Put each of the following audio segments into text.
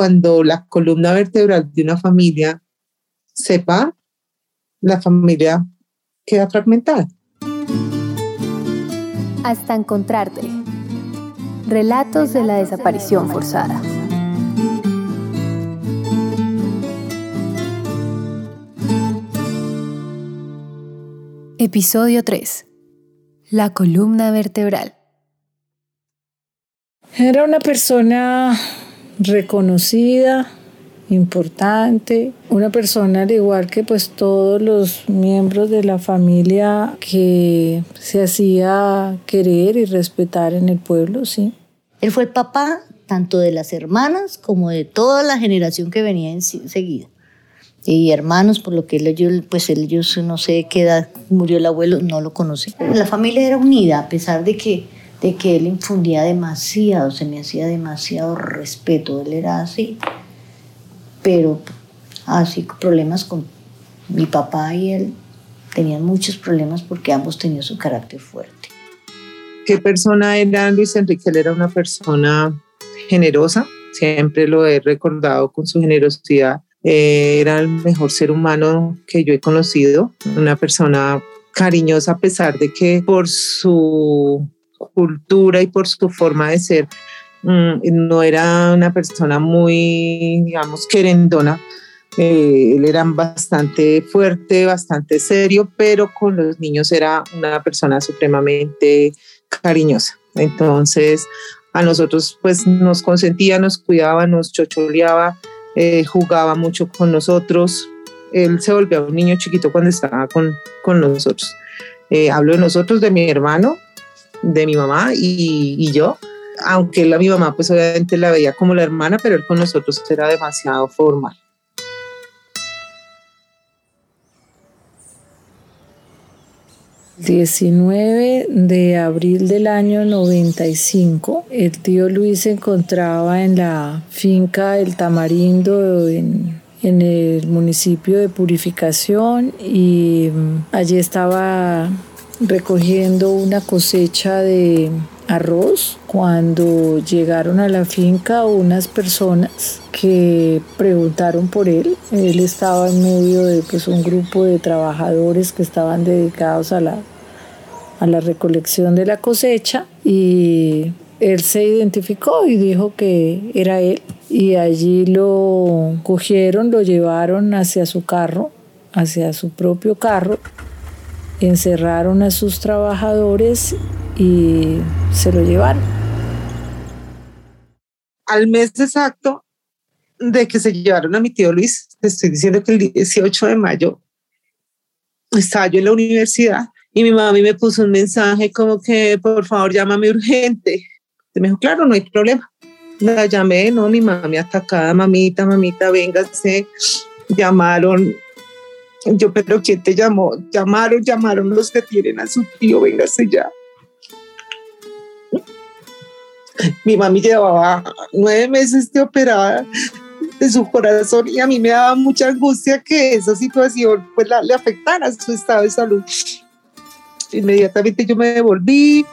cuando la columna vertebral de una familia sepa, la familia queda fragmentada. Hasta encontrarte. Relatos de la desaparición forzada. Episodio 3. La columna vertebral. Era una persona reconocida, importante, una persona al igual que pues todos los miembros de la familia que se hacía querer y respetar en el pueblo, sí. Él fue el papá tanto de las hermanas como de toda la generación que venía enseguida. Y hermanos, por lo que ellos, pues ellos no sé qué edad murió el abuelo, no lo conocí. La familia era unida, a pesar de que, de que él infundía demasiado, se me hacía demasiado respeto, él era así pero así problemas con mi papá y él tenían muchos problemas porque ambos tenían su carácter fuerte. ¿Qué persona era Luis Enrique? Él era una persona generosa, siempre lo he recordado con su generosidad. Eh, era el mejor ser humano que yo he conocido, una persona cariñosa a pesar de que por su cultura y por su forma de ser Mm, no era una persona muy, digamos, querendona. Eh, él era bastante fuerte, bastante serio, pero con los niños era una persona supremamente cariñosa. Entonces, a nosotros pues nos consentía, nos cuidaba, nos chocholeaba, eh, jugaba mucho con nosotros. Él se volvió un niño chiquito cuando estaba con, con nosotros. Eh, hablo de nosotros, de mi hermano, de mi mamá y, yo aunque la, mi mamá pues obviamente la veía como la hermana, pero él con nosotros era demasiado formal. ...19 de abril del año 95... ...el tío Luis se encontraba en la finca El Tamarindo... ...en, en el municipio de Purificación... ...y mm, allí estaba recogiendo una cosecha de arroz. Cuando llegaron a la finca unas personas que preguntaron por él. Él estaba en medio de pues, un grupo de trabajadores que estaban dedicados a la, a la recolección de la cosecha. Y él se identificó y dijo que era él. Y allí lo cogieron, lo llevaron hacia su carro, hacia su propio carro encerraron a sus trabajadores y se lo llevaron. Al mes exacto de que se llevaron a mi tío Luis, te estoy diciendo que el 18 de mayo estaba yo en la universidad y mi mamá me puso un mensaje como que por favor llámame urgente. me dijo, claro, no hay problema. La llamé, no, mi mamá me atacada, mamita, mamita, véngase. Llamaron yo, pero ¿quién te llamó? Llamaron, llamaron los que tienen a su tío, véngase ya. Mi mami llevaba nueve meses de operada de su corazón y a mí me daba mucha angustia que esa situación pues, le afectara su estado de salud. Inmediatamente yo me devolví.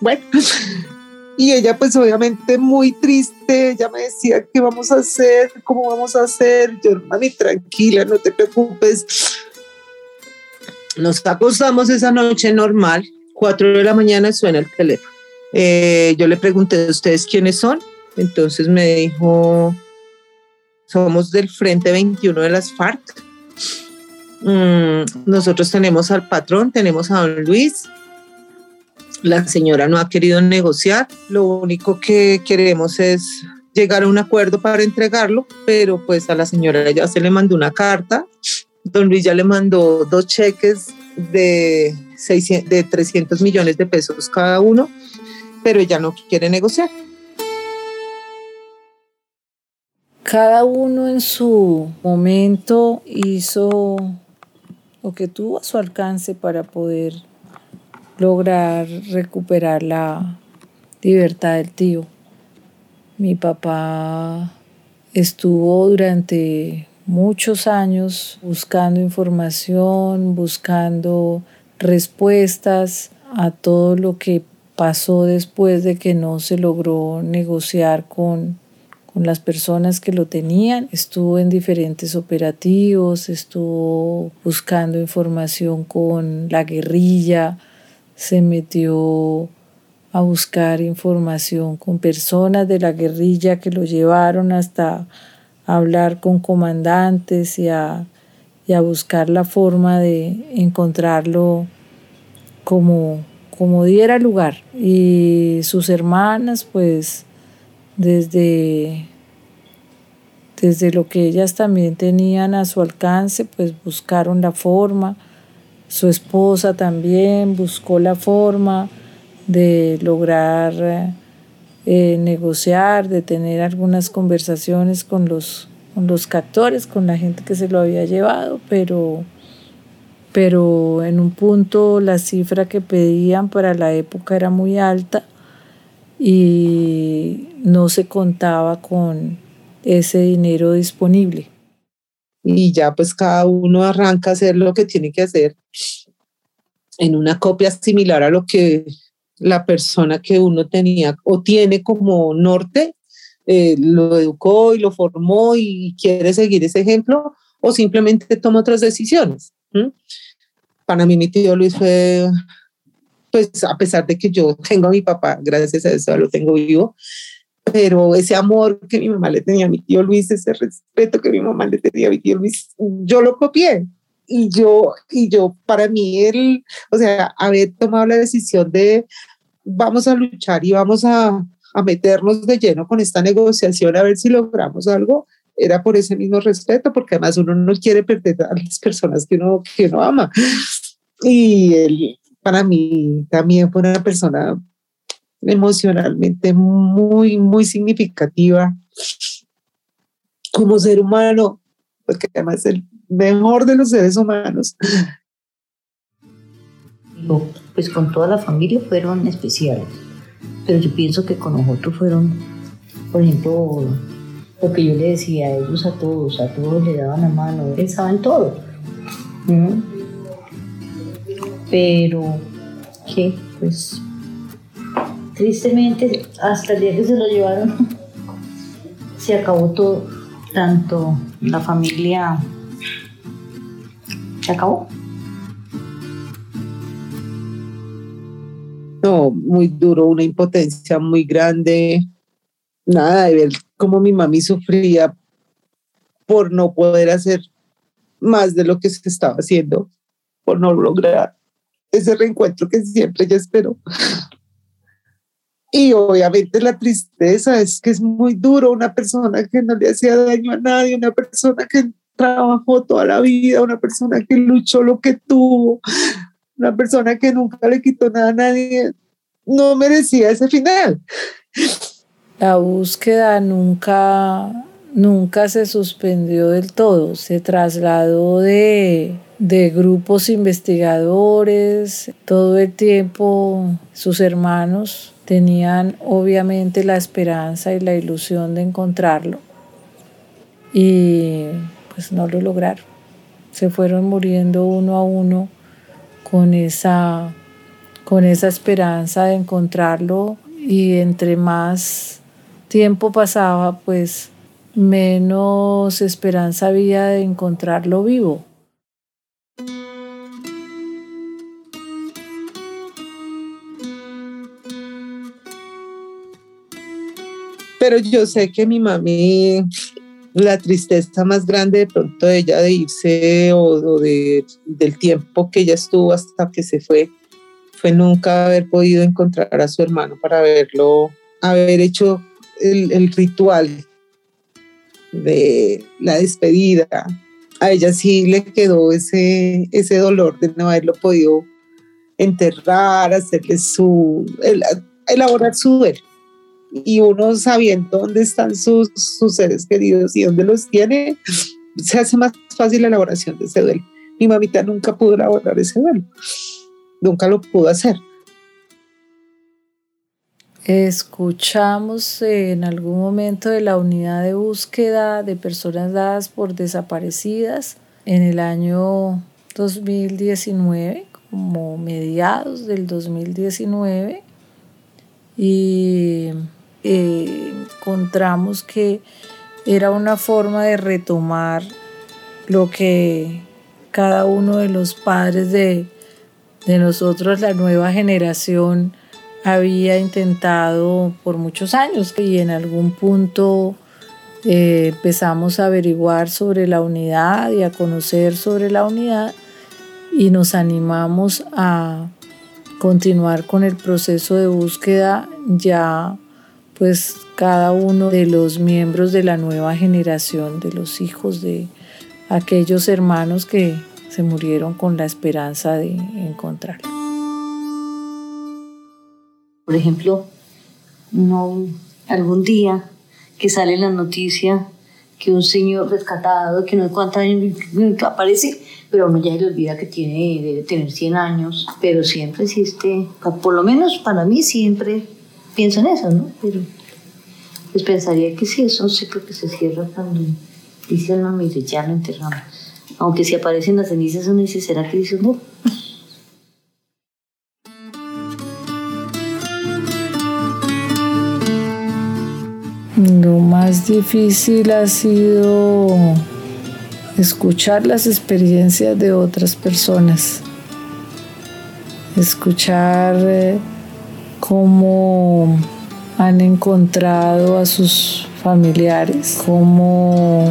Bueno, y ella pues obviamente muy triste, ella me decía, ¿qué vamos a hacer? ¿Cómo vamos a hacer? Yo, mami, tranquila, no te preocupes. Nos acostamos esa noche normal, cuatro de la mañana suena el teléfono. Eh, yo le pregunté, ¿ustedes quiénes son? Entonces me dijo, somos del Frente 21 de las FARC. Mm, nosotros tenemos al patrón, tenemos a don Luis, la señora no ha querido negociar, lo único que queremos es llegar a un acuerdo para entregarlo, pero pues a la señora ya se le mandó una carta, don Luis ya le mandó dos cheques de, 600, de 300 millones de pesos cada uno, pero ella no quiere negociar. Cada uno en su momento hizo lo que tuvo a su alcance para poder lograr recuperar la libertad del tío. Mi papá estuvo durante muchos años buscando información, buscando respuestas a todo lo que pasó después de que no se logró negociar con, con las personas que lo tenían. Estuvo en diferentes operativos, estuvo buscando información con la guerrilla, se metió a buscar información con personas de la guerrilla que lo llevaron hasta hablar con comandantes y a, y a buscar la forma de encontrarlo como, como diera lugar. Y sus hermanas, pues desde, desde lo que ellas también tenían a su alcance, pues buscaron la forma. Su esposa también buscó la forma de lograr eh, negociar, de tener algunas conversaciones con los, con los captores, con la gente que se lo había llevado, pero, pero en un punto la cifra que pedían para la época era muy alta y no se contaba con ese dinero disponible. Y ya pues cada uno arranca a hacer lo que tiene que hacer en una copia similar a lo que la persona que uno tenía o tiene como norte eh, lo educó y lo formó y quiere seguir ese ejemplo o simplemente toma otras decisiones. Para mí mi tío Luis fue pues a pesar de que yo tengo a mi papá, gracias a eso lo tengo vivo, pero ese amor que mi mamá le tenía a mi tío Luis, ese respeto que mi mamá le tenía a mi tío Luis, yo lo copié. Y yo, y yo, para mí, él, o sea, haber tomado la decisión de vamos a luchar y vamos a, a meternos de lleno con esta negociación a ver si logramos algo, era por ese mismo respeto, porque además uno no quiere perder a las personas que uno, que uno ama. Y él, para mí también fue una persona emocionalmente muy, muy significativa como ser humano, porque además el mejor de los seres humanos. Pues con toda la familia fueron especiales, pero yo pienso que con nosotros fueron, por ejemplo, lo que yo le decía a ellos, a todos, a todos le daban la mano, él en todo. Pero que pues tristemente hasta el día que se lo llevaron se acabó todo, tanto la familia se acabó. No, muy duro, una impotencia muy grande. Nada de ver cómo mi mami sufría por no poder hacer más de lo que se estaba haciendo, por no lograr ese reencuentro que siempre ella esperó. Y obviamente la tristeza es que es muy duro una persona que no le hacía daño a nadie, una persona que trabajó toda la vida, una persona que luchó lo que tuvo, una persona que nunca le quitó nada a nadie, no merecía ese final. La búsqueda nunca, nunca se suspendió del todo, se trasladó de de grupos investigadores. Todo el tiempo sus hermanos tenían obviamente la esperanza y la ilusión de encontrarlo y pues no lo lograron. Se fueron muriendo uno a uno con esa, con esa esperanza de encontrarlo y entre más tiempo pasaba pues menos esperanza había de encontrarlo vivo. Pero yo sé que mi mami, la tristeza más grande de pronto de ella de irse o, de, del tiempo que ella estuvo hasta que se fue, fue nunca haber podido encontrar a su hermano para verlo, haber hecho el, el ritual de la despedida. A ella sí le quedó ese, ese dolor de no haberlo podido enterrar, hacerle su, elaborar su duelo y uno sabiendo dónde están sus, sus seres queridos y dónde los tiene, se hace más fácil la elaboración de ese duelo. Mi mamita nunca pudo elaborar ese duelo, nunca lo pudo hacer. Escuchamos en algún momento de la unidad de búsqueda de personas dadas por desaparecidas en el año 2019, como mediados del 2019 y encontramos que era una forma de retomar lo que cada uno de los padres de, de nosotros, la nueva generación, había intentado por muchos años. Y en algún punto eh, empezamos a averiguar sobre la unidad y a conocer sobre la unidad y nos animamos a continuar con el proceso de búsqueda ya pues cada uno de los miembros de la nueva generación, de los hijos de aquellos hermanos que se murieron con la esperanza de encontrarlo. Por ejemplo, no algún día que sale la noticia que un señor rescatado, que no sé cuántos años aparece, pero uno ya le olvida que tiene, debe tener 100 años, pero siempre existe, por lo menos para mí siempre pienso en eso, ¿no? Pero pues pensaría que sí, es un ciclo que se cierra cuando dice, no, mire, ya lo enterramos. Aunque si aparecen las cenizas, uno dice, ¿será que dice, no? Lo más difícil ha sido escuchar las experiencias de otras personas, escuchar eh, cómo han encontrado a sus familiares, cómo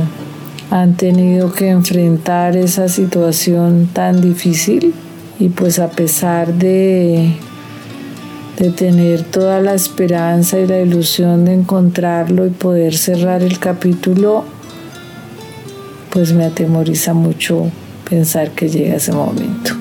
han tenido que enfrentar esa situación tan difícil y pues a pesar de de tener toda la esperanza y la ilusión de encontrarlo y poder cerrar el capítulo, pues me atemoriza mucho pensar que llega ese momento.